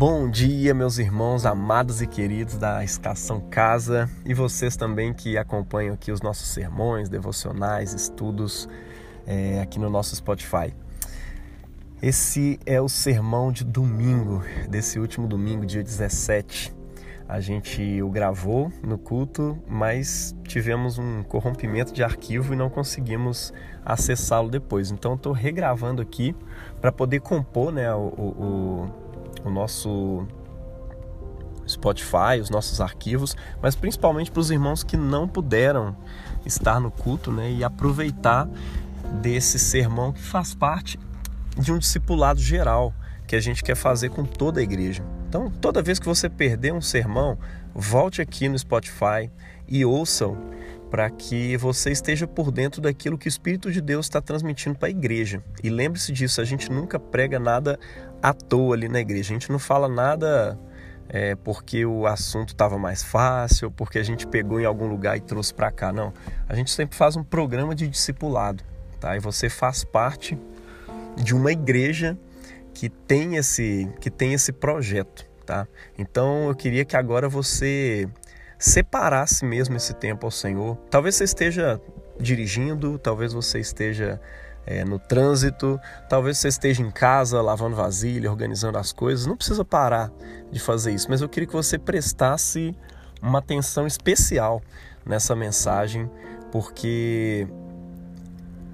Bom dia, meus irmãos amados e queridos da Estação Casa e vocês também que acompanham aqui os nossos sermões, devocionais, estudos é, aqui no nosso Spotify. Esse é o sermão de domingo, desse último domingo, dia 17. A gente o gravou no culto, mas tivemos um corrompimento de arquivo e não conseguimos acessá-lo depois. Então, estou regravando aqui para poder compor né, o, o, o nosso Spotify, os nossos arquivos, mas principalmente para os irmãos que não puderam estar no culto né, e aproveitar desse sermão que faz parte de um discipulado geral que a gente quer fazer com toda a igreja. Então, toda vez que você perder um sermão, volte aqui no Spotify e ouçam para que você esteja por dentro daquilo que o Espírito de Deus está transmitindo para a igreja. E lembre-se disso, a gente nunca prega nada à toa ali na igreja. A gente não fala nada é, porque o assunto estava mais fácil, porque a gente pegou em algum lugar e trouxe para cá. Não. A gente sempre faz um programa de discipulado, tá? E você faz parte de uma igreja que tem esse, que tem esse projeto, tá? Então eu queria que agora você separasse mesmo esse tempo ao Senhor. Talvez você esteja dirigindo, talvez você esteja é, no trânsito, talvez você esteja em casa lavando vasilha, organizando as coisas. Não precisa parar de fazer isso, mas eu queria que você prestasse uma atenção especial nessa mensagem, porque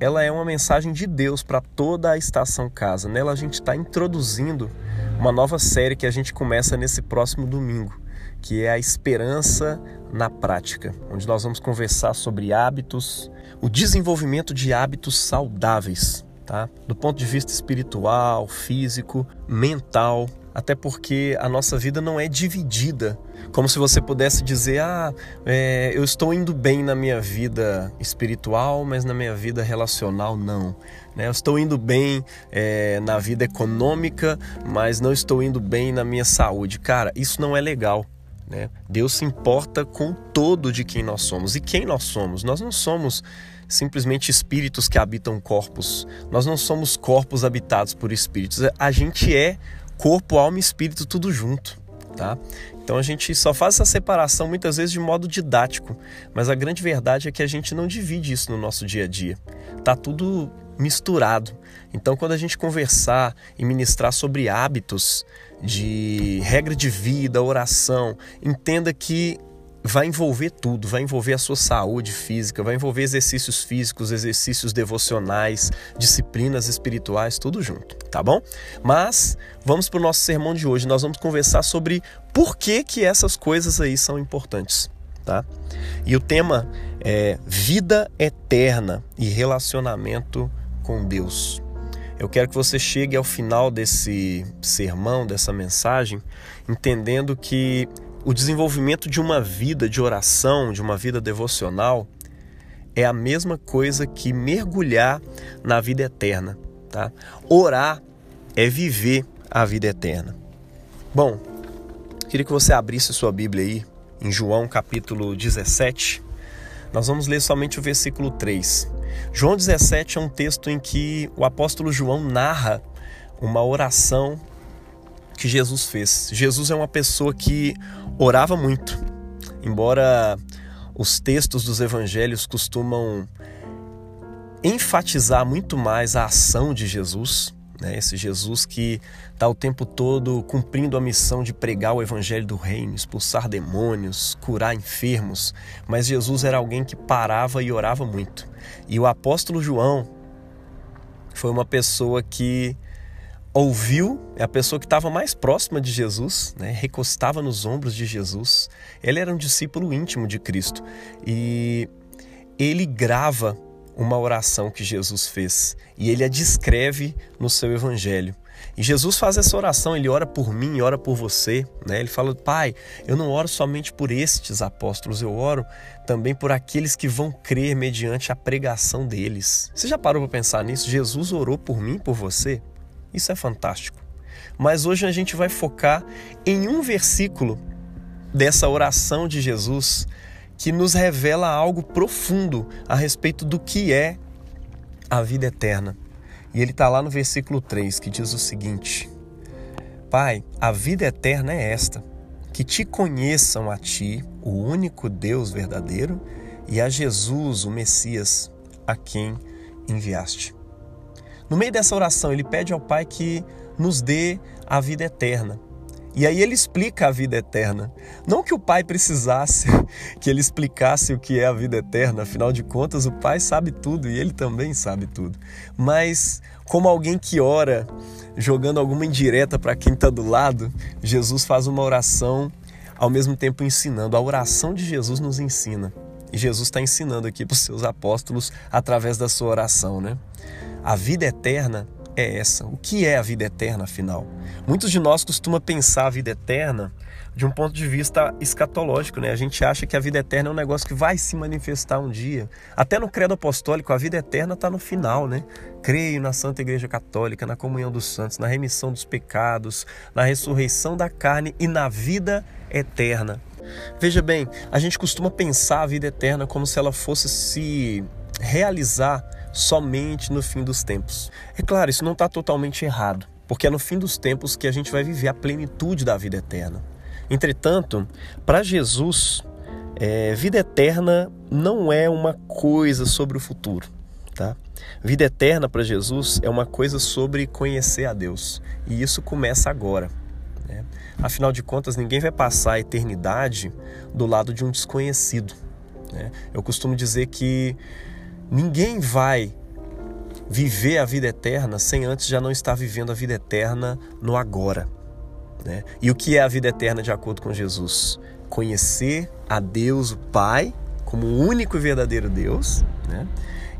ela é uma mensagem de Deus para toda a estação casa. Nela a gente está introduzindo uma nova série que a gente começa nesse próximo domingo que é a esperança na prática, onde nós vamos conversar sobre hábitos, o desenvolvimento de hábitos saudáveis, tá? Do ponto de vista espiritual, físico, mental, até porque a nossa vida não é dividida. Como se você pudesse dizer: Ah, é, eu estou indo bem na minha vida espiritual, mas na minha vida relacional não. Né? Eu estou indo bem é, na vida econômica, mas não estou indo bem na minha saúde. Cara, isso não é legal. Né? Deus se importa com todo de quem nós somos. E quem nós somos? Nós não somos simplesmente espíritos que habitam corpos. Nós não somos corpos habitados por espíritos. A gente é corpo, alma e espírito tudo junto. Tá? Então a gente só faz essa separação muitas vezes de modo didático, mas a grande verdade é que a gente não divide isso no nosso dia a dia. Tá tudo misturado. Então quando a gente conversar e ministrar sobre hábitos, de regra de vida, oração, entenda que vai envolver tudo, vai envolver a sua saúde física, vai envolver exercícios físicos, exercícios devocionais, disciplinas espirituais, tudo junto, tá bom? Mas vamos para o nosso sermão de hoje. Nós vamos conversar sobre por que que essas coisas aí são importantes, tá? E o tema é vida eterna e relacionamento com Deus. Eu quero que você chegue ao final desse sermão, dessa mensagem, entendendo que o desenvolvimento de uma vida de oração, de uma vida devocional, é a mesma coisa que mergulhar na vida eterna. Tá? Orar é viver a vida eterna. Bom, queria que você abrisse sua Bíblia aí, em João capítulo 17. Nós vamos ler somente o versículo 3. João 17 é um texto em que o apóstolo João narra uma oração que Jesus fez. Jesus é uma pessoa que orava muito, embora os textos dos evangelhos costumam enfatizar muito mais a ação de Jesus, né? esse Jesus que está o tempo todo cumprindo a missão de pregar o evangelho do reino, expulsar demônios, curar enfermos, mas Jesus era alguém que parava e orava muito. E o apóstolo João foi uma pessoa que ouviu, é a pessoa que estava mais próxima de Jesus, né? recostava nos ombros de Jesus. Ele era um discípulo íntimo de Cristo e ele grava uma oração que Jesus fez e ele a descreve no seu evangelho. E Jesus faz essa oração, ele ora por mim, ora por você, né? Ele fala: "Pai, eu não oro somente por estes apóstolos, eu oro também por aqueles que vão crer mediante a pregação deles". Você já parou para pensar nisso? Jesus orou por mim, por você? Isso é fantástico. Mas hoje a gente vai focar em um versículo dessa oração de Jesus que nos revela algo profundo a respeito do que é a vida eterna. E ele está lá no versículo 3 que diz o seguinte: Pai, a vida eterna é esta: que te conheçam a ti, o único Deus verdadeiro, e a Jesus, o Messias, a quem enviaste. No meio dessa oração, ele pede ao Pai que nos dê a vida eterna. E aí ele explica a vida eterna. Não que o pai precisasse que ele explicasse o que é a vida eterna, afinal de contas, o pai sabe tudo e ele também sabe tudo. Mas, como alguém que ora, jogando alguma indireta para quem está do lado, Jesus faz uma oração ao mesmo tempo ensinando. A oração de Jesus nos ensina. E Jesus está ensinando aqui para os seus apóstolos através da sua oração, né? A vida eterna é essa? O que é a vida eterna, afinal? Muitos de nós costumam pensar a vida eterna de um ponto de vista escatológico, né? A gente acha que a vida eterna é um negócio que vai se manifestar um dia. Até no credo apostólico, a vida eterna está no final, né? Creio na Santa Igreja Católica, na comunhão dos santos, na remissão dos pecados, na ressurreição da carne e na vida eterna. Veja bem, a gente costuma pensar a vida eterna como se ela fosse se realizar somente no fim dos tempos. É claro, isso não está totalmente errado, porque é no fim dos tempos que a gente vai viver a plenitude da vida eterna. Entretanto, para Jesus, é, vida eterna não é uma coisa sobre o futuro. Tá? Vida eterna para Jesus é uma coisa sobre conhecer a Deus. E isso começa agora. Né? Afinal de contas, ninguém vai passar a eternidade do lado de um desconhecido. Né? Eu costumo dizer que Ninguém vai viver a vida eterna sem antes já não estar vivendo a vida eterna no agora. Né? E o que é a vida eterna de acordo com Jesus? Conhecer a Deus, o Pai, como o único e verdadeiro Deus, né?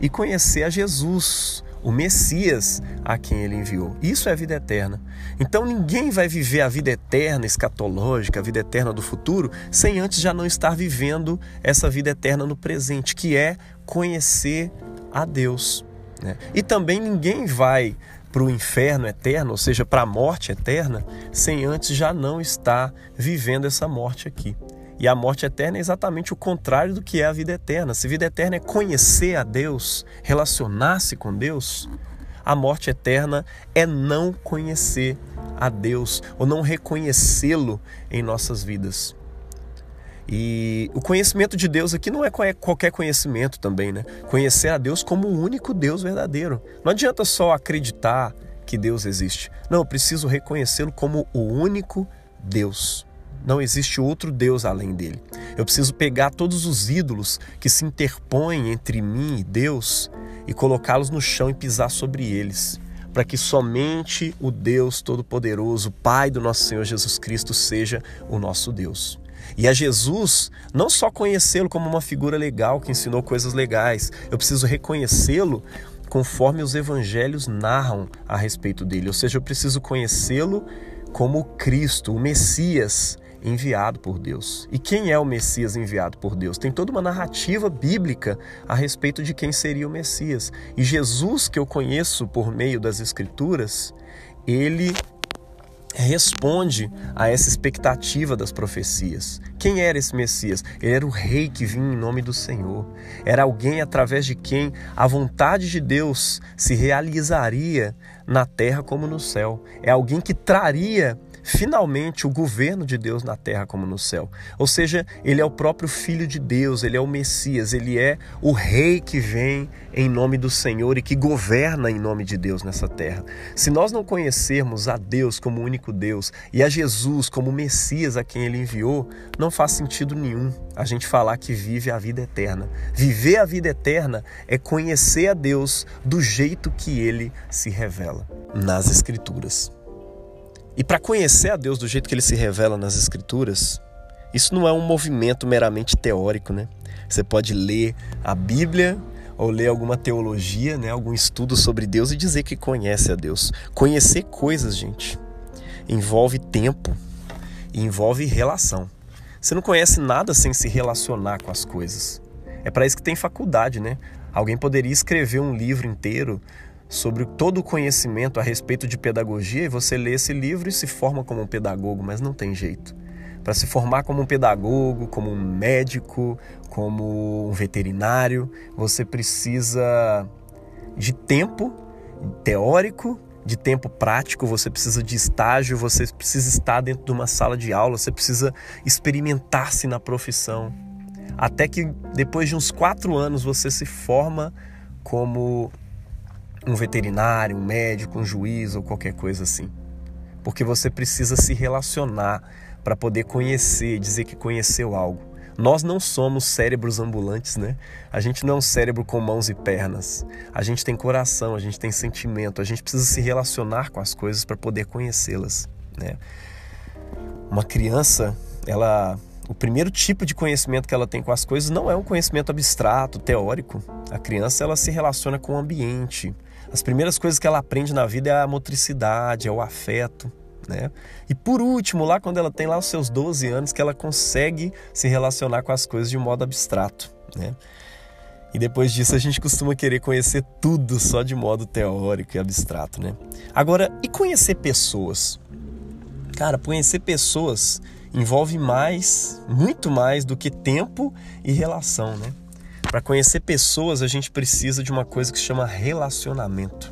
e conhecer a Jesus, o Messias a quem ele enviou. Isso é a vida eterna. Então ninguém vai viver a vida eterna escatológica, a vida eterna do futuro, sem antes já não estar vivendo essa vida eterna no presente, que é conhecer a Deus. Né? E também ninguém vai para o inferno eterno, ou seja, para a morte eterna, sem antes já não estar vivendo essa morte aqui. E a morte eterna é exatamente o contrário do que é a vida eterna. Se vida eterna é conhecer a Deus, relacionar-se com Deus, a morte eterna é não conhecer a Deus ou não reconhecê-lo em nossas vidas. E o conhecimento de Deus aqui não é qualquer conhecimento também, né? Conhecer a Deus como o único Deus verdadeiro. Não adianta só acreditar que Deus existe. Não, eu preciso reconhecê-lo como o único Deus. Não existe outro Deus além dele. Eu preciso pegar todos os ídolos que se interpõem entre mim e Deus e colocá-los no chão e pisar sobre eles, para que somente o Deus Todo-Poderoso, Pai do nosso Senhor Jesus Cristo, seja o nosso Deus. E a Jesus, não só conhecê-lo como uma figura legal que ensinou coisas legais, eu preciso reconhecê-lo conforme os evangelhos narram a respeito dele. Ou seja, eu preciso conhecê-lo como Cristo, o Messias enviado por Deus. E quem é o Messias enviado por Deus? Tem toda uma narrativa bíblica a respeito de quem seria o Messias. E Jesus, que eu conheço por meio das Escrituras, ele responde a essa expectativa das profecias. Quem era esse Messias? Ele era o rei que vinha em nome do Senhor. Era alguém através de quem a vontade de Deus se realizaria na terra como no céu. É alguém que traria finalmente o governo de Deus na terra como no céu. Ou seja, ele é o próprio Filho de Deus, ele é o Messias, ele é o Rei que vem em nome do Senhor e que governa em nome de Deus nessa terra. Se nós não conhecermos a Deus como único Deus e a Jesus como Messias a quem ele enviou, não faz sentido nenhum a gente falar que vive a vida eterna. Viver a vida eterna é conhecer a Deus do jeito que ele se revela nas Escrituras. E para conhecer a Deus do jeito que ele se revela nas Escrituras, isso não é um movimento meramente teórico, né? Você pode ler a Bíblia ou ler alguma teologia, né, algum estudo sobre Deus e dizer que conhece a Deus. Conhecer coisas, gente, envolve tempo e envolve relação. Você não conhece nada sem se relacionar com as coisas. É para isso que tem faculdade, né? Alguém poderia escrever um livro inteiro sobre todo o conhecimento a respeito de pedagogia e você lê esse livro e se forma como um pedagogo, mas não tem jeito. Para se formar como um pedagogo, como um médico, como um veterinário, você precisa de tempo teórico de tempo prático, você precisa de estágio, você precisa estar dentro de uma sala de aula, você precisa experimentar-se na profissão. Até que depois de uns quatro anos você se forma como um veterinário, um médico, um juiz ou qualquer coisa assim. Porque você precisa se relacionar para poder conhecer, dizer que conheceu algo. Nós não somos cérebros ambulantes, né? A gente não é um cérebro com mãos e pernas. A gente tem coração, a gente tem sentimento, a gente precisa se relacionar com as coisas para poder conhecê-las, né? Uma criança, ela o primeiro tipo de conhecimento que ela tem com as coisas não é um conhecimento abstrato, teórico. A criança ela se relaciona com o ambiente. As primeiras coisas que ela aprende na vida é a motricidade, é o afeto, né? E por último, lá quando ela tem lá os seus 12 anos, que ela consegue se relacionar com as coisas de um modo abstrato, né? E depois disso a gente costuma querer conhecer tudo só de modo teórico e abstrato, né? Agora, e conhecer pessoas? Cara, conhecer pessoas envolve mais, muito mais do que tempo e relação, né? Para conhecer pessoas, a gente precisa de uma coisa que se chama relacionamento.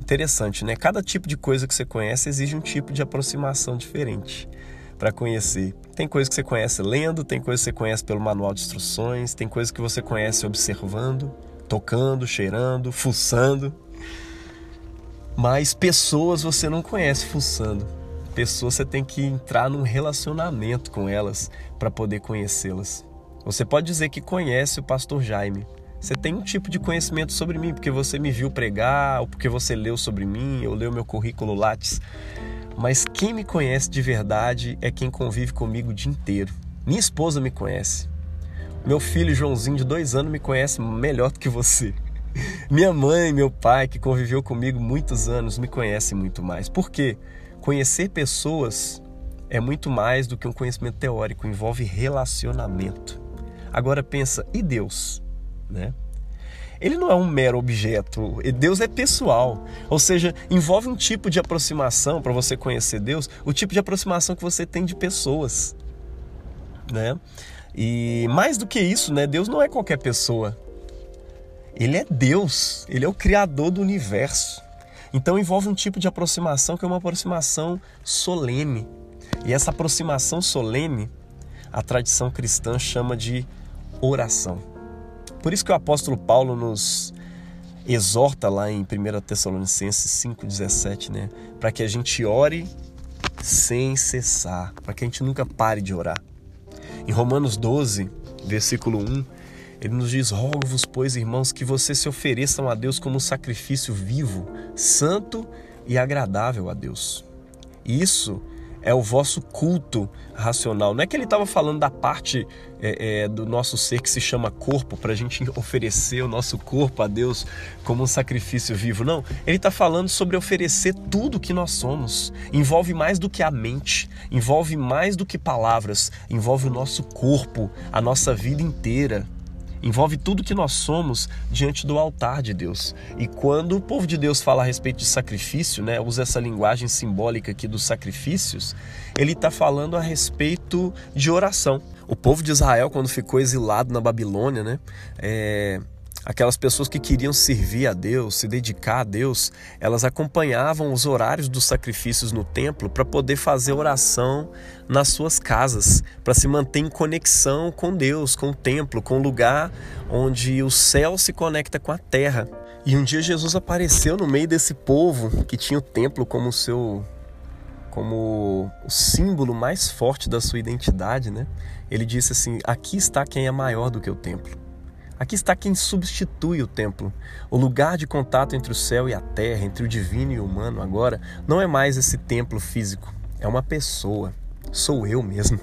Interessante, né? Cada tipo de coisa que você conhece exige um tipo de aproximação diferente para conhecer. Tem coisa que você conhece lendo, tem coisa que você conhece pelo manual de instruções, tem coisa que você conhece observando, tocando, cheirando, fuçando. Mas pessoas você não conhece fuçando. Pessoas você tem que entrar num relacionamento com elas para poder conhecê-las. Você pode dizer que conhece o pastor Jaime, você tem um tipo de conhecimento sobre mim, porque você me viu pregar, ou porque você leu sobre mim, ou leu meu currículo Lattes. Mas quem me conhece de verdade é quem convive comigo o dia inteiro. Minha esposa me conhece. Meu filho Joãozinho, de dois anos, me conhece melhor do que você. Minha mãe meu pai, que conviveu comigo muitos anos, me conhecem muito mais. Por quê? Conhecer pessoas é muito mais do que um conhecimento teórico, envolve relacionamento. Agora pensa, e Deus? né? Ele não é um mero objeto, Deus é pessoal. Ou seja, envolve um tipo de aproximação para você conhecer Deus, o tipo de aproximação que você tem de pessoas, né? E mais do que isso, né? Deus não é qualquer pessoa. Ele é Deus, ele é o criador do universo. Então envolve um tipo de aproximação que é uma aproximação solene. E essa aproximação solene, a tradição cristã chama de oração. Por isso que o apóstolo Paulo nos exorta lá em 1 Tessalonicenses 5,17, né? Para que a gente ore sem cessar, para que a gente nunca pare de orar. Em Romanos 12, versículo 1, ele nos diz: Rogo-vos, pois, irmãos, que vocês se ofereçam a Deus como um sacrifício vivo, santo e agradável a Deus. Isso é o vosso culto racional. Não é que ele estava falando da parte é, é, do nosso ser que se chama corpo, para a gente oferecer o nosso corpo a Deus como um sacrifício vivo. Não, ele está falando sobre oferecer tudo que nós somos. Envolve mais do que a mente, envolve mais do que palavras, envolve o nosso corpo, a nossa vida inteira envolve tudo que nós somos diante do altar de Deus. E quando o povo de Deus fala a respeito de sacrifício, né, usa essa linguagem simbólica aqui dos sacrifícios, ele está falando a respeito de oração. O povo de Israel, quando ficou exilado na Babilônia, né, é, Aquelas pessoas que queriam servir a Deus, se dedicar a Deus, elas acompanhavam os horários dos sacrifícios no templo para poder fazer oração nas suas casas, para se manter em conexão com Deus, com o templo, com o lugar onde o céu se conecta com a terra. E um dia Jesus apareceu no meio desse povo que tinha o templo como seu como o símbolo mais forte da sua identidade, né? Ele disse assim: "Aqui está quem é maior do que o templo". Aqui está quem substitui o templo. O lugar de contato entre o céu e a terra, entre o divino e o humano, agora, não é mais esse templo físico, é uma pessoa. Sou eu mesmo.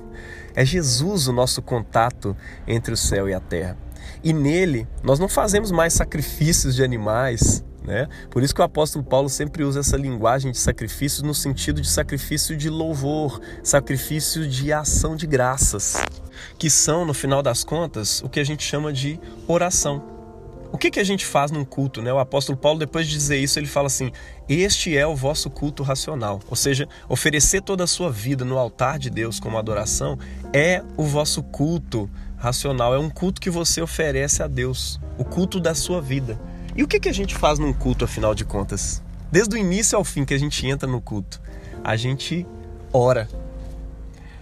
É Jesus o nosso contato entre o céu e a terra. E nele, nós não fazemos mais sacrifícios de animais, né? Por isso que o apóstolo Paulo sempre usa essa linguagem de sacrifício no sentido de sacrifício de louvor, sacrifício de ação de graças que são, no final das contas, o que a gente chama de oração. O que, que a gente faz num culto? Né? O apóstolo Paulo, depois de dizer isso, ele fala assim: Este é o vosso culto racional. Ou seja, oferecer toda a sua vida no altar de Deus como adoração é o vosso culto racional. É um culto que você oferece a Deus, o culto da sua vida. E o que, que a gente faz num culto, afinal de contas? Desde o início ao fim que a gente entra no culto, a gente ora.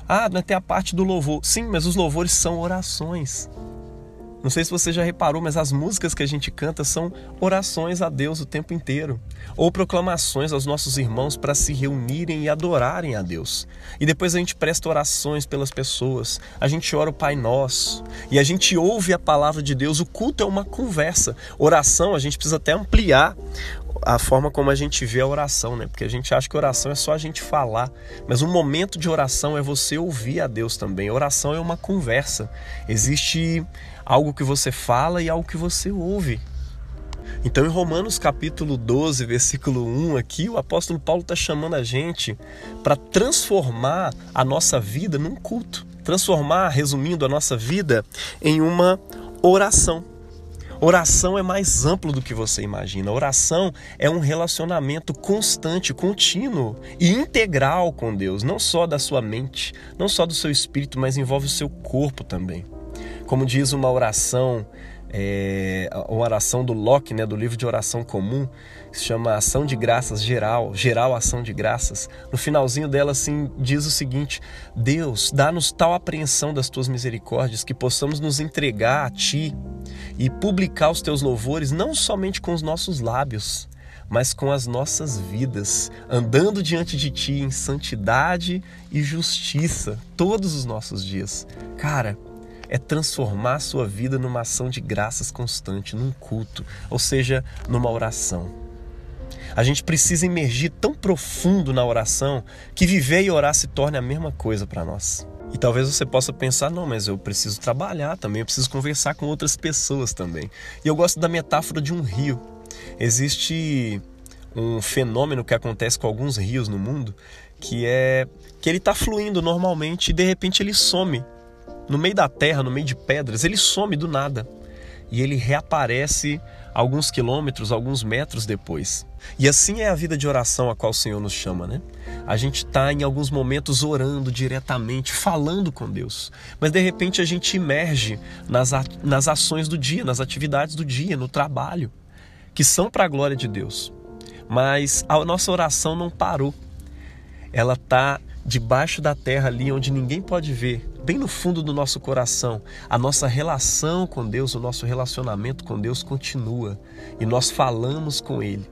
Ah, não tem a parte do louvor. Sim, mas os louvores são orações. Não sei se você já reparou, mas as músicas que a gente canta são orações a Deus o tempo inteiro, ou proclamações aos nossos irmãos para se reunirem e adorarem a Deus. E depois a gente presta orações pelas pessoas, a gente ora o Pai Nosso, e a gente ouve a palavra de Deus. O culto é uma conversa. Oração, a gente precisa até ampliar a forma como a gente vê a oração, né? Porque a gente acha que oração é só a gente falar, mas um momento de oração é você ouvir a Deus também. Oração é uma conversa. Existe algo que você fala e algo que você ouve. Então, em Romanos capítulo 12, versículo 1, aqui, o apóstolo Paulo está chamando a gente para transformar a nossa vida num culto. Transformar, resumindo, a nossa vida em uma oração. Oração é mais amplo do que você imagina. Oração é um relacionamento constante, contínuo e integral com Deus, não só da sua mente, não só do seu espírito, mas envolve o seu corpo também. Como diz uma oração, é, uma oração do Locke, né, do livro de oração comum, se chama Ação de Graças Geral, Geral Ação de Graças. No finalzinho dela, assim, diz o seguinte: Deus, dá-nos tal apreensão das tuas misericórdias que possamos nos entregar a ti e publicar os teus louvores não somente com os nossos lábios, mas com as nossas vidas, andando diante de Ti em santidade e justiça todos os nossos dias. Cara, é transformar a sua vida numa ação de graças constante, num culto, ou seja, numa oração. A gente precisa emergir tão profundo na oração que viver e orar se torne a mesma coisa para nós. E talvez você possa pensar, não, mas eu preciso trabalhar também, eu preciso conversar com outras pessoas também. E eu gosto da metáfora de um rio. Existe um fenômeno que acontece com alguns rios no mundo, que é que ele está fluindo normalmente e de repente ele some no meio da terra, no meio de pedras, ele some do nada e ele reaparece alguns quilômetros, alguns metros depois. E assim é a vida de oração a qual o Senhor nos chama, né? A gente está em alguns momentos orando diretamente, falando com Deus, mas de repente a gente emerge nas, nas ações do dia, nas atividades do dia, no trabalho, que são para a glória de Deus. Mas a nossa oração não parou. Ela está debaixo da terra ali onde ninguém pode ver, bem no fundo do nosso coração, a nossa relação com Deus, o nosso relacionamento com Deus continua e nós falamos com Ele.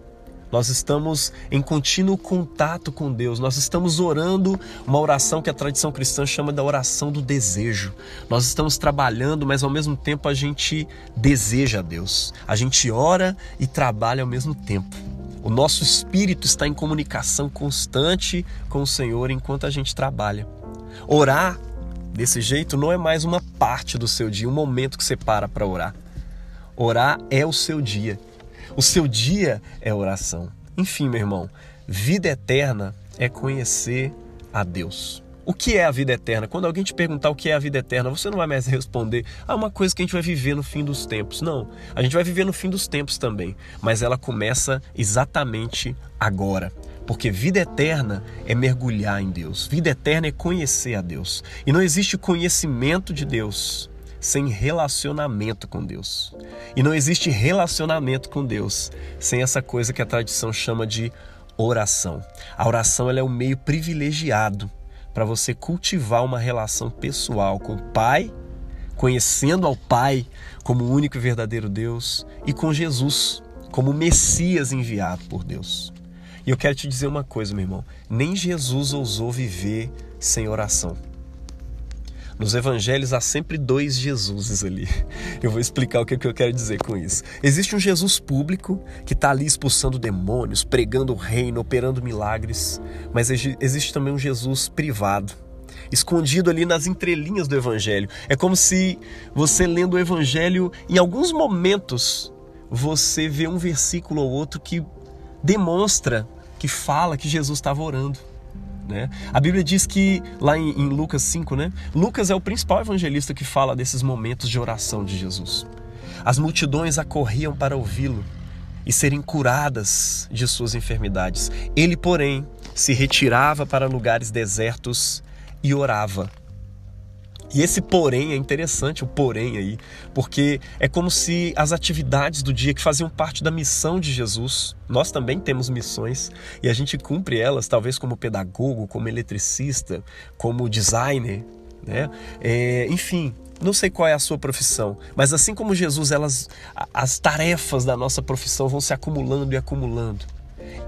Nós estamos em contínuo contato com Deus, nós estamos orando uma oração que a tradição cristã chama da oração do desejo. Nós estamos trabalhando, mas ao mesmo tempo a gente deseja a Deus. A gente ora e trabalha ao mesmo tempo. O nosso espírito está em comunicação constante com o Senhor enquanto a gente trabalha. Orar desse jeito não é mais uma parte do seu dia, um momento que você para para orar. Orar é o seu dia. O seu dia é oração. Enfim, meu irmão, vida eterna é conhecer a Deus. O que é a vida eterna? Quando alguém te perguntar o que é a vida eterna, você não vai mais responder, ah, uma coisa que a gente vai viver no fim dos tempos. Não, a gente vai viver no fim dos tempos também, mas ela começa exatamente agora. Porque vida eterna é mergulhar em Deus, vida eterna é conhecer a Deus. E não existe conhecimento de Deus sem relacionamento com Deus. E não existe relacionamento com Deus sem essa coisa que a tradição chama de oração. A oração ela é um meio privilegiado para você cultivar uma relação pessoal com o Pai, conhecendo ao Pai como o único e verdadeiro Deus e com Jesus como Messias enviado por Deus. E eu quero te dizer uma coisa, meu irmão: nem Jesus ousou viver sem oração. Nos evangelhos há sempre dois Jesuses ali. Eu vou explicar o que eu quero dizer com isso. Existe um Jesus público que está ali expulsando demônios, pregando o reino, operando milagres, mas existe também um Jesus privado, escondido ali nas entrelinhas do evangelho. É como se você lendo o evangelho, em alguns momentos, você vê um versículo ou outro que demonstra, que fala que Jesus estava orando. Né? A Bíblia diz que, lá em, em, Lucas 5, né? Lucas é o principal evangelista que fala desses momentos de oração de Jesus. As multidões acorriam para ouvi-lo e serem curadas de suas enfermidades. Ele, porém, se retirava para lugares desertos e orava. E esse porém é interessante, o porém aí, porque é como se as atividades do dia que faziam parte da missão de Jesus, nós também temos missões e a gente cumpre elas, talvez como pedagogo, como eletricista, como designer, né? É, enfim, não sei qual é a sua profissão, mas assim como Jesus, elas, as tarefas da nossa profissão vão se acumulando e acumulando.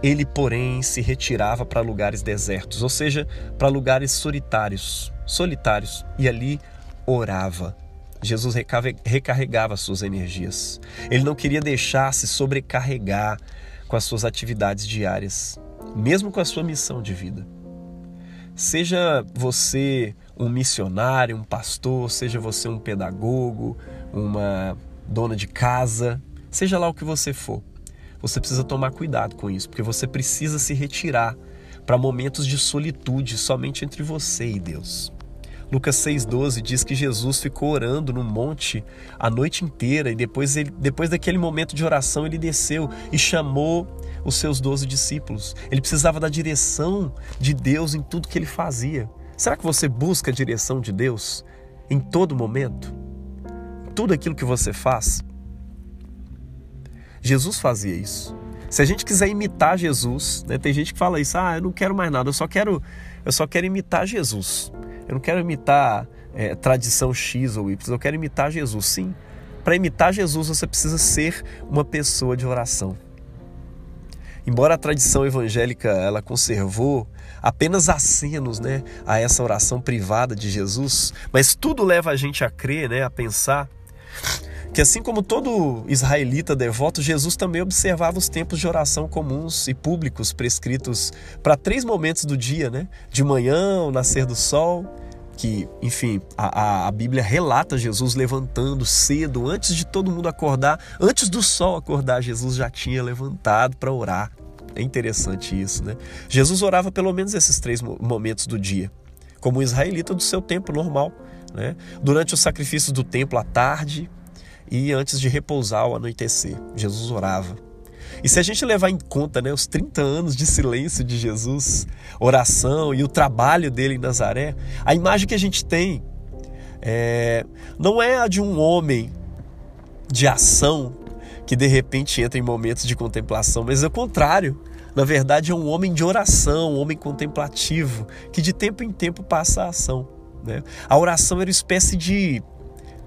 Ele, porém, se retirava para lugares desertos, ou seja, para lugares solitários, solitários, e ali orava. Jesus recarregava suas energias. Ele não queria deixar-se sobrecarregar com as suas atividades diárias, mesmo com a sua missão de vida. Seja você um missionário, um pastor, seja você um pedagogo, uma dona de casa, seja lá o que você for, você precisa tomar cuidado com isso, porque você precisa se retirar para momentos de solitude somente entre você e Deus. Lucas 6,12 diz que Jesus ficou orando no monte a noite inteira e depois, ele, depois daquele momento de oração ele desceu e chamou os seus doze discípulos. Ele precisava da direção de Deus em tudo que ele fazia. Será que você busca a direção de Deus em todo momento? Tudo aquilo que você faz? Jesus fazia isso. Se a gente quiser imitar Jesus, né, tem gente que fala isso, ah, eu não quero mais nada, eu só quero, eu só quero imitar Jesus. Eu não quero imitar é, tradição X ou Y, eu quero imitar Jesus. Sim, para imitar Jesus você precisa ser uma pessoa de oração. Embora a tradição evangélica ela conservou apenas acenos né, a essa oração privada de Jesus, mas tudo leva a gente a crer, né, a pensar que assim como todo israelita devoto, Jesus também observava os tempos de oração comuns e públicos prescritos para três momentos do dia, né? De manhã, o nascer do sol, que, enfim, a, a, Bíblia relata Jesus levantando cedo, antes de todo mundo acordar, antes do sol acordar, Jesus já tinha levantado para orar. É interessante isso, né? Jesus orava pelo menos esses três momentos do dia, como um israelita do seu tempo normal, né? Durante os sacrifícios do templo à tarde e antes de repousar ao anoitecer, Jesus orava. E se a gente levar em conta né, os 30 anos de silêncio de Jesus, oração e o trabalho dele em Nazaré, a imagem que a gente tem é, não é a de um homem de ação que de repente entra em momentos de contemplação, mas é o contrário. Na verdade, é um homem de oração, um homem contemplativo, que de tempo em tempo passa a ação. Né? A oração era uma espécie de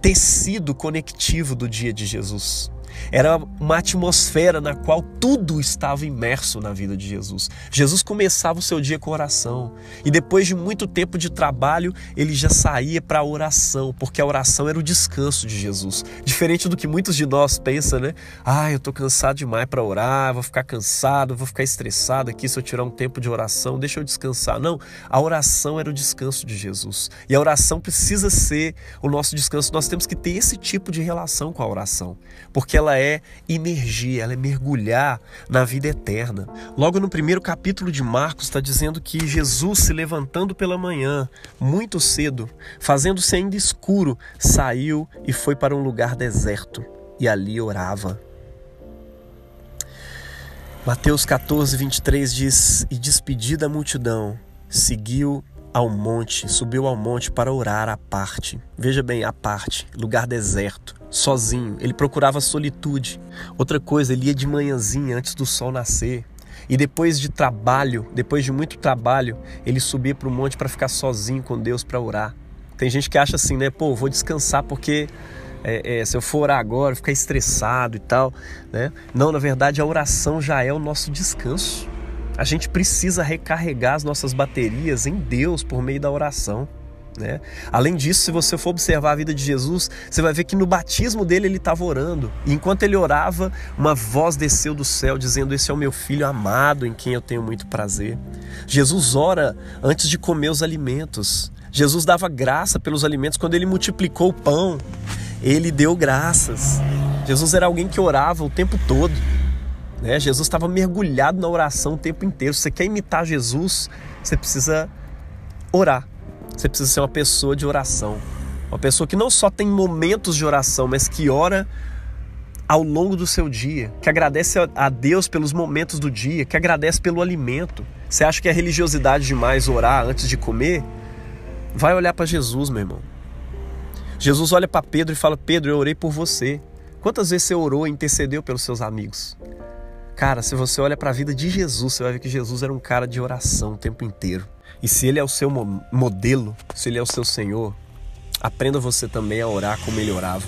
tecido conectivo do dia de Jesus. Era uma atmosfera na qual tudo estava imerso na vida de Jesus. Jesus começava o seu dia com oração e depois de muito tempo de trabalho, ele já saía para a oração, porque a oração era o descanso de Jesus. Diferente do que muitos de nós pensam, né? Ah, eu estou cansado demais para orar, vou ficar cansado, vou ficar estressado aqui se eu tirar um tempo de oração, deixa eu descansar. Não, a oração era o descanso de Jesus. E a oração precisa ser o nosso descanso. Nós temos que ter esse tipo de relação com a oração, porque ela é energia, ela é mergulhar na vida eterna. Logo no primeiro capítulo de Marcos está dizendo que Jesus se levantando pela manhã, muito cedo, fazendo-se ainda escuro, saiu e foi para um lugar deserto e ali orava. Mateus 14, 23 diz: E despedida a multidão, seguiu ao monte, subiu ao monte para orar à parte. Veja bem, à parte, lugar deserto, sozinho. Ele procurava solitude. Outra coisa, ele ia de manhãzinha antes do sol nascer. E depois de trabalho, depois de muito trabalho, ele subia para o monte para ficar sozinho com Deus para orar. Tem gente que acha assim, né? Pô, vou descansar porque é, é, se eu for orar agora, ficar estressado e tal, né? Não, na verdade, a oração já é o nosso descanso. A gente precisa recarregar as nossas baterias em Deus por meio da oração. Né? Além disso, se você for observar a vida de Jesus, você vai ver que no batismo dele ele estava orando. E enquanto ele orava, uma voz desceu do céu dizendo: Esse é o meu filho amado em quem eu tenho muito prazer. Jesus ora antes de comer os alimentos. Jesus dava graça pelos alimentos quando ele multiplicou o pão. Ele deu graças. Jesus era alguém que orava o tempo todo. Né? Jesus estava mergulhado na oração o tempo inteiro. Se você quer imitar Jesus, você precisa orar. Você precisa ser uma pessoa de oração. Uma pessoa que não só tem momentos de oração, mas que ora ao longo do seu dia, que agradece a Deus pelos momentos do dia, que agradece pelo alimento. Você acha que é religiosidade demais orar antes de comer? Vai olhar para Jesus, meu irmão. Jesus olha para Pedro e fala: Pedro, eu orei por você. Quantas vezes você orou e intercedeu pelos seus amigos? Cara, se você olha para a vida de Jesus, você vai ver que Jesus era um cara de oração o tempo inteiro. E se ele é o seu modelo, se ele é o seu Senhor, aprenda você também a orar como ele orava.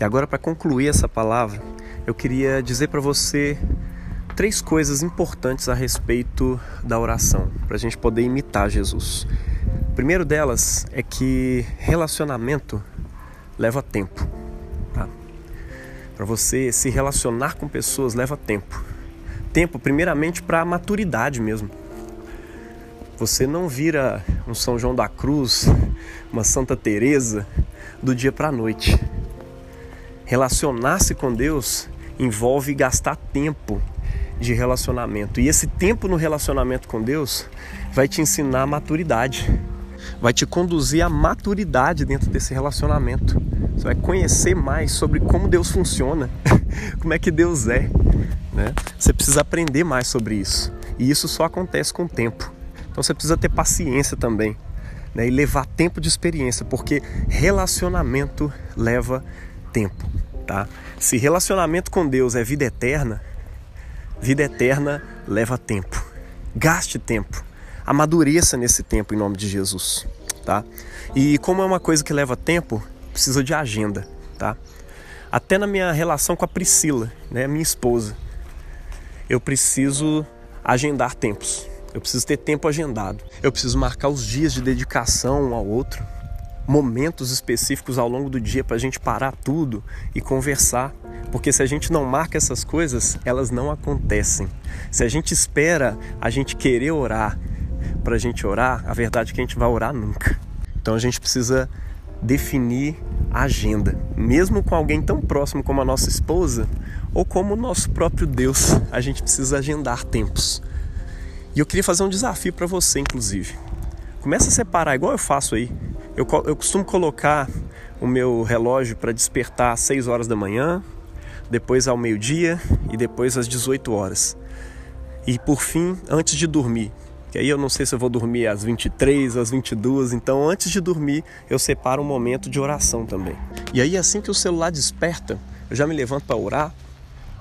E agora, para concluir essa palavra, eu queria dizer para você três coisas importantes a respeito da oração, para a gente poder imitar Jesus. Primeiro delas é que relacionamento leva tempo. Tá? Para você se relacionar com pessoas leva tempo. Tempo, primeiramente, para a maturidade mesmo. Você não vira um São João da Cruz, uma Santa Teresa do dia para a noite. Relacionar-se com Deus envolve gastar tempo de relacionamento. E esse tempo no relacionamento com Deus vai te ensinar maturidade, vai te conduzir à maturidade dentro desse relacionamento. Você vai conhecer mais sobre como Deus funciona, como é que Deus é. Né? Você precisa aprender mais sobre isso. E isso só acontece com o tempo. Então você precisa ter paciência também. Né? E levar tempo de experiência, porque relacionamento leva tempo, tá? Se relacionamento com Deus é vida eterna, vida eterna leva tempo. Gaste tempo. Amadureça nesse tempo em nome de Jesus, tá? E como é uma coisa que leva tempo, precisa de agenda, tá? Até na minha relação com a Priscila, né, minha esposa, eu preciso agendar tempos. Eu preciso ter tempo agendado. Eu preciso marcar os dias de dedicação um ao outro momentos específicos ao longo do dia para a gente parar tudo e conversar. Porque se a gente não marca essas coisas, elas não acontecem. Se a gente espera a gente querer orar para a gente orar, a verdade é que a gente vai orar nunca. Então a gente precisa definir a agenda, mesmo com alguém tão próximo como a nossa esposa ou como o nosso próprio Deus, a gente precisa agendar tempos. E eu queria fazer um desafio para você, inclusive. Começa a separar, igual eu faço aí. Eu, eu costumo colocar o meu relógio para despertar às 6 horas da manhã, depois ao meio-dia e depois às 18 horas. E por fim, antes de dormir. Que aí eu não sei se eu vou dormir às 23, às 22, então antes de dormir eu separo um momento de oração também. E aí assim que o celular desperta, eu já me levanto para orar.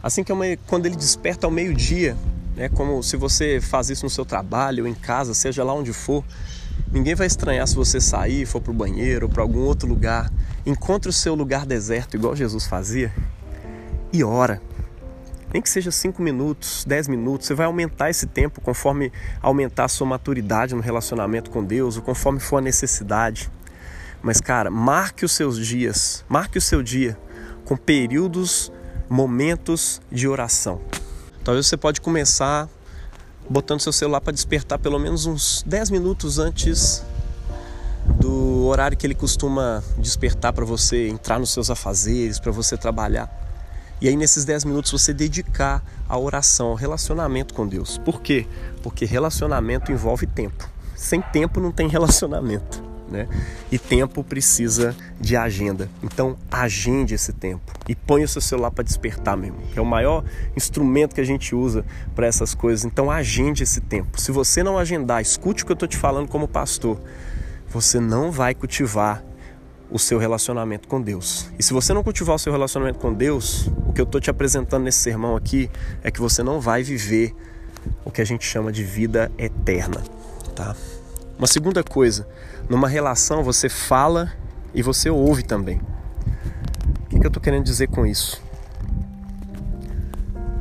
Assim que eu, quando ele desperta ao meio-dia, né, como se você faz isso no seu trabalho, ou em casa, seja lá onde for, Ninguém vai estranhar se você sair, for para o banheiro para algum outro lugar. Encontre o seu lugar deserto, igual Jesus fazia, e ora. Nem que seja 5 minutos, 10 minutos, você vai aumentar esse tempo conforme aumentar a sua maturidade no relacionamento com Deus, ou conforme for a necessidade. Mas, cara, marque os seus dias, marque o seu dia com períodos, momentos de oração. Talvez você pode começar botando seu celular para despertar pelo menos uns 10 minutos antes do horário que ele costuma despertar para você entrar nos seus afazeres, para você trabalhar. E aí nesses 10 minutos você dedicar à oração, ao relacionamento com Deus. Por quê? Porque relacionamento envolve tempo. Sem tempo não tem relacionamento né? E tempo precisa de agenda. Então, agende esse tempo e ponha o seu celular para despertar mesmo, é o maior instrumento que a gente usa para essas coisas. Então, agende esse tempo. Se você não agendar, escute o que eu estou te falando como pastor. Você não vai cultivar o seu relacionamento com Deus. E se você não cultivar o seu relacionamento com Deus, o que eu estou te apresentando nesse sermão aqui é que você não vai viver o que a gente chama de vida eterna, tá? Uma segunda coisa, numa relação você fala e você ouve também. O que, eu estou querendo dizer com isso?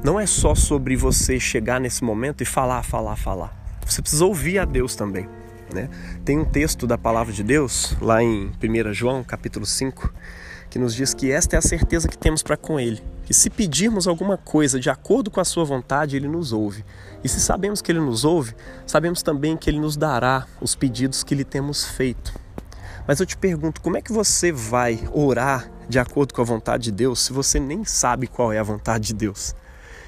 Não é só sobre você chegar nesse momento e falar, falar, falar. Você precisa ouvir a Deus também. Né? Tem um texto da palavra de Deus, lá em 1 João, capítulo 5, que nos diz que esta é a certeza que temos para com Ele, que se pedirmos alguma coisa de acordo com a Sua vontade, Ele nos ouve. E se sabemos que Ele nos ouve, sabemos também que Ele nos dará os pedidos que lhe temos feito. Mas eu te pergunto, como é que você vai orar de acordo com a vontade de Deus se você nem sabe qual é a vontade de Deus?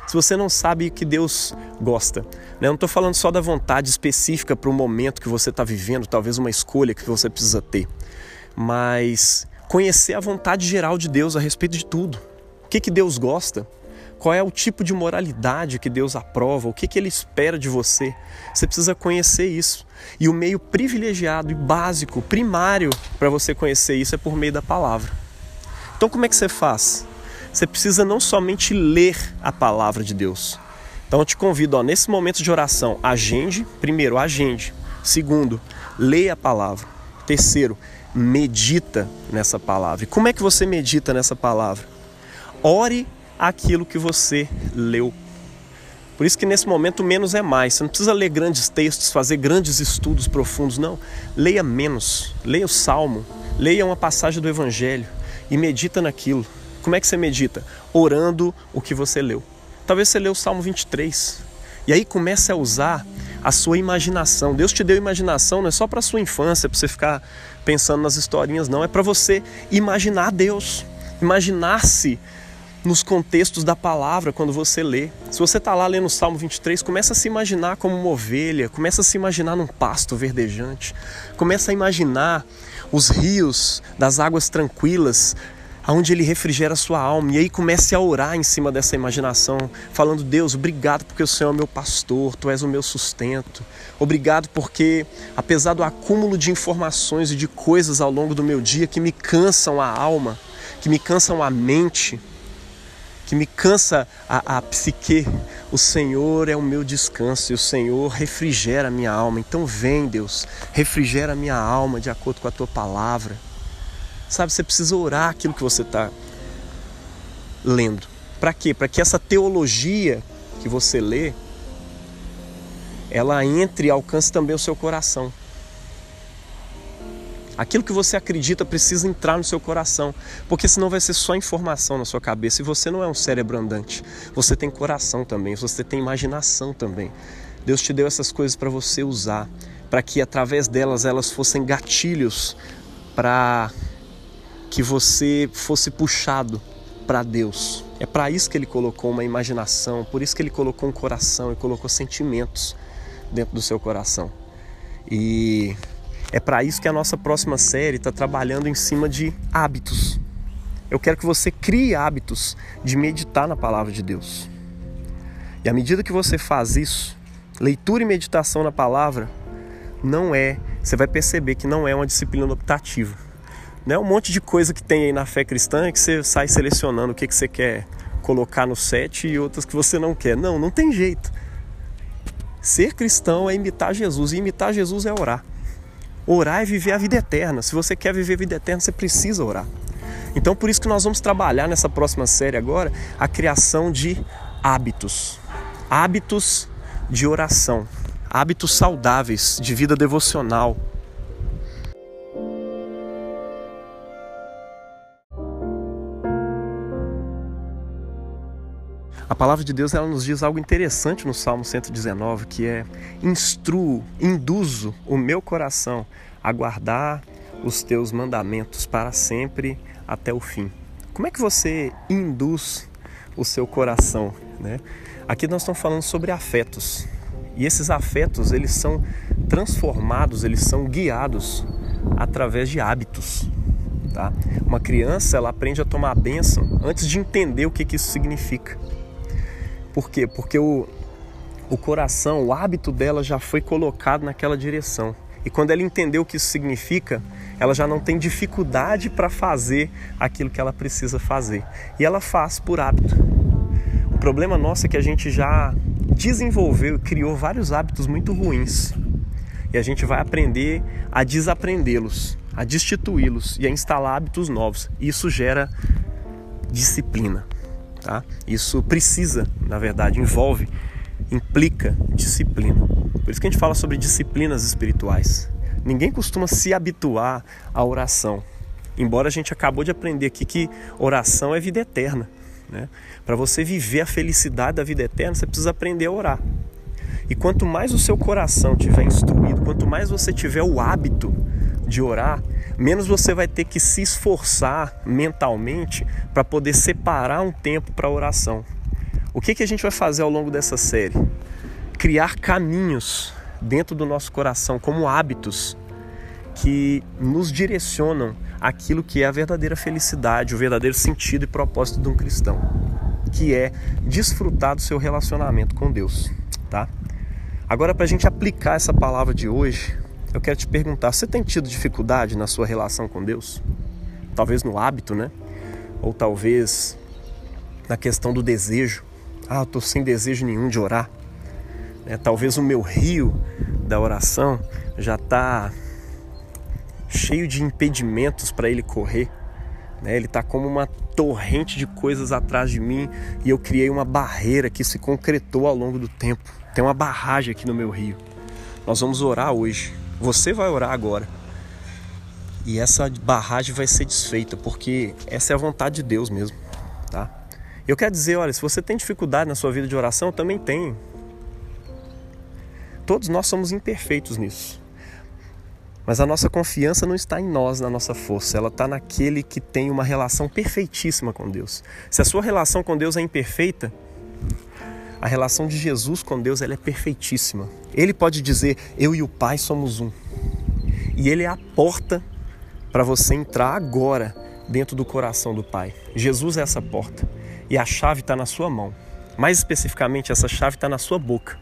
Se você não sabe o que Deus gosta. Né? Eu não estou falando só da vontade específica para o momento que você está vivendo, talvez uma escolha que você precisa ter. Mas conhecer a vontade geral de Deus a respeito de tudo. O que, que Deus gosta? qual é o tipo de moralidade que Deus aprova, o que, que Ele espera de você. Você precisa conhecer isso. E o meio privilegiado e básico, primário para você conhecer isso é por meio da palavra. Então, como é que você faz? Você precisa não somente ler a palavra de Deus. Então, eu te convido, ó, nesse momento de oração, agende. Primeiro, agende. Segundo, leia a palavra. Terceiro, medita nessa palavra. E como é que você medita nessa palavra? Ore aquilo que você leu. Por isso que nesse momento menos é mais. Você não precisa ler grandes textos, fazer grandes estudos profundos, não. Leia menos. Leia o Salmo, leia uma passagem do Evangelho e medita naquilo. Como é que você medita? Orando o que você leu. Talvez você leu o Salmo 23. E aí comece a usar a sua imaginação. Deus te deu imaginação não é só para sua infância, para você ficar pensando nas historinhas, não. É para você imaginar Deus, imaginar-se nos contextos da palavra quando você lê. Se você está lá lendo o Salmo 23, começa a se imaginar como uma ovelha, começa a se imaginar num pasto verdejante, começa a imaginar os rios das águas tranquilas, aonde ele refrigera a sua alma. E aí comece a orar em cima dessa imaginação, falando: Deus, obrigado porque o Senhor é meu pastor, tu és o meu sustento. Obrigado porque, apesar do acúmulo de informações e de coisas ao longo do meu dia que me cansam a alma, que me cansam a mente, que me cansa a, a psique. O Senhor é o meu descanso e o Senhor refrigera a minha alma. Então vem, Deus, refrigera a minha alma de acordo com a tua palavra. Sabe, você precisa orar aquilo que você está lendo. Para quê? Para que essa teologia que você lê, ela entre e alcance também o seu coração. Aquilo que você acredita precisa entrar no seu coração, porque senão vai ser só informação na sua cabeça e você não é um cérebro andante. Você tem coração também, você tem imaginação também. Deus te deu essas coisas para você usar, para que através delas elas fossem gatilhos para que você fosse puxado para Deus. É para isso que ele colocou uma imaginação, por isso que ele colocou um coração e colocou sentimentos dentro do seu coração. E é para isso que a nossa próxima série está trabalhando em cima de hábitos. Eu quero que você crie hábitos de meditar na palavra de Deus. E à medida que você faz isso, leitura e meditação na palavra não é, você vai perceber que não é uma disciplina optativa. Não é um monte de coisa que tem aí na fé cristã que você sai selecionando o que, que você quer colocar no set e outras que você não quer. Não, não tem jeito. Ser cristão é imitar Jesus e imitar Jesus é orar. Orar é viver a vida eterna. Se você quer viver a vida eterna, você precisa orar. Então, por isso que nós vamos trabalhar nessa próxima série agora a criação de hábitos. Hábitos de oração, hábitos saudáveis de vida devocional. Palavra de Deus ela nos diz algo interessante no Salmo 119, que é: instruo, induzo o meu coração a guardar os teus mandamentos para sempre até o fim. Como é que você induz o seu coração, né? Aqui nós estamos falando sobre afetos. E esses afetos, eles são transformados, eles são guiados através de hábitos. Tá? Uma criança ela aprende a tomar a bênção antes de entender o que, que isso significa. Por quê? Porque o, o coração, o hábito dela já foi colocado naquela direção. E quando ela entendeu o que isso significa, ela já não tem dificuldade para fazer aquilo que ela precisa fazer. E ela faz por hábito. O problema nosso é que a gente já desenvolveu criou vários hábitos muito ruins. E a gente vai aprender a desaprendê-los, a destituí-los e a instalar hábitos novos. Isso gera disciplina. Tá? Isso precisa, na verdade, envolve, implica disciplina. Por isso que a gente fala sobre disciplinas espirituais. Ninguém costuma se habituar à oração. Embora a gente acabou de aprender aqui que oração é vida eterna. Né? Para você viver a felicidade da vida eterna, você precisa aprender a orar. E quanto mais o seu coração tiver instruído, quanto mais você tiver o hábito de orar, menos você vai ter que se esforçar mentalmente para poder separar um tempo para oração. O que, que a gente vai fazer ao longo dessa série? Criar caminhos dentro do nosso coração como hábitos que nos direcionam aquilo que é a verdadeira felicidade, o verdadeiro sentido e propósito de um cristão, que é desfrutar do seu relacionamento com Deus, tá? Agora, para a gente aplicar essa palavra de hoje, eu quero te perguntar: você tem tido dificuldade na sua relação com Deus? Talvez no hábito, né? Ou talvez na questão do desejo. Ah, eu estou sem desejo nenhum de orar. É, talvez o meu rio da oração já está cheio de impedimentos para ele correr. Né? Ele está como uma torrente de coisas atrás de mim e eu criei uma barreira que se concretou ao longo do tempo. Tem uma barragem aqui no meu rio. Nós vamos orar hoje. Você vai orar agora. E essa barragem vai ser desfeita, porque essa é a vontade de Deus mesmo, tá? Eu quero dizer, olha, se você tem dificuldade na sua vida de oração, também tenho. Todos nós somos imperfeitos nisso. Mas a nossa confiança não está em nós, na nossa força, ela está naquele que tem uma relação perfeitíssima com Deus. Se a sua relação com Deus é imperfeita, a relação de Jesus com Deus ela é perfeitíssima. Ele pode dizer: Eu e o Pai somos um. E Ele é a porta para você entrar agora dentro do coração do Pai. Jesus é essa porta e a chave está na sua mão. Mais especificamente, essa chave está na sua boca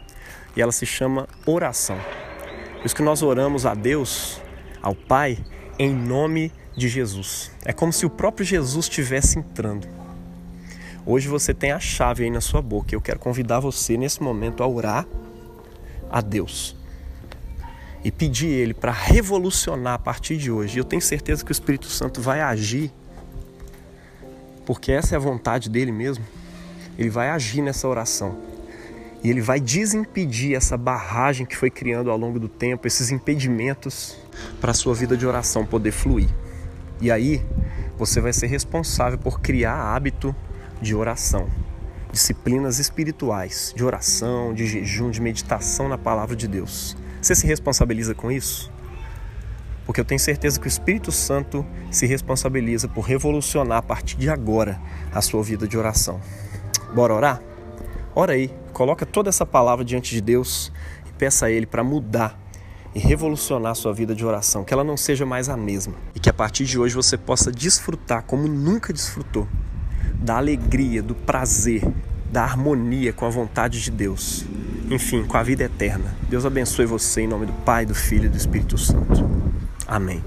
e ela se chama oração. Por isso que nós oramos a Deus, ao Pai, em nome de Jesus. É como se o próprio Jesus estivesse entrando. Hoje você tem a chave aí na sua boca. Eu quero convidar você nesse momento a orar a Deus e pedir Ele para revolucionar a partir de hoje. Eu tenho certeza que o Espírito Santo vai agir, porque essa é a vontade dele mesmo. Ele vai agir nessa oração. E ele vai desimpedir essa barragem que foi criando ao longo do tempo, esses impedimentos para a sua vida de oração poder fluir. E aí, você vai ser responsável por criar hábito de oração, disciplinas espirituais, de oração, de jejum, de meditação na palavra de Deus. Você se responsabiliza com isso? Porque eu tenho certeza que o Espírito Santo se responsabiliza por revolucionar a partir de agora a sua vida de oração. Bora orar? Ora aí, coloca toda essa palavra diante de Deus e peça a Ele para mudar e revolucionar a sua vida de oração, que ela não seja mais a mesma e que a partir de hoje você possa desfrutar como nunca desfrutou da alegria, do prazer, da harmonia com a vontade de Deus. Enfim, com a vida eterna. Deus abençoe você em nome do Pai, do Filho e do Espírito Santo. Amém.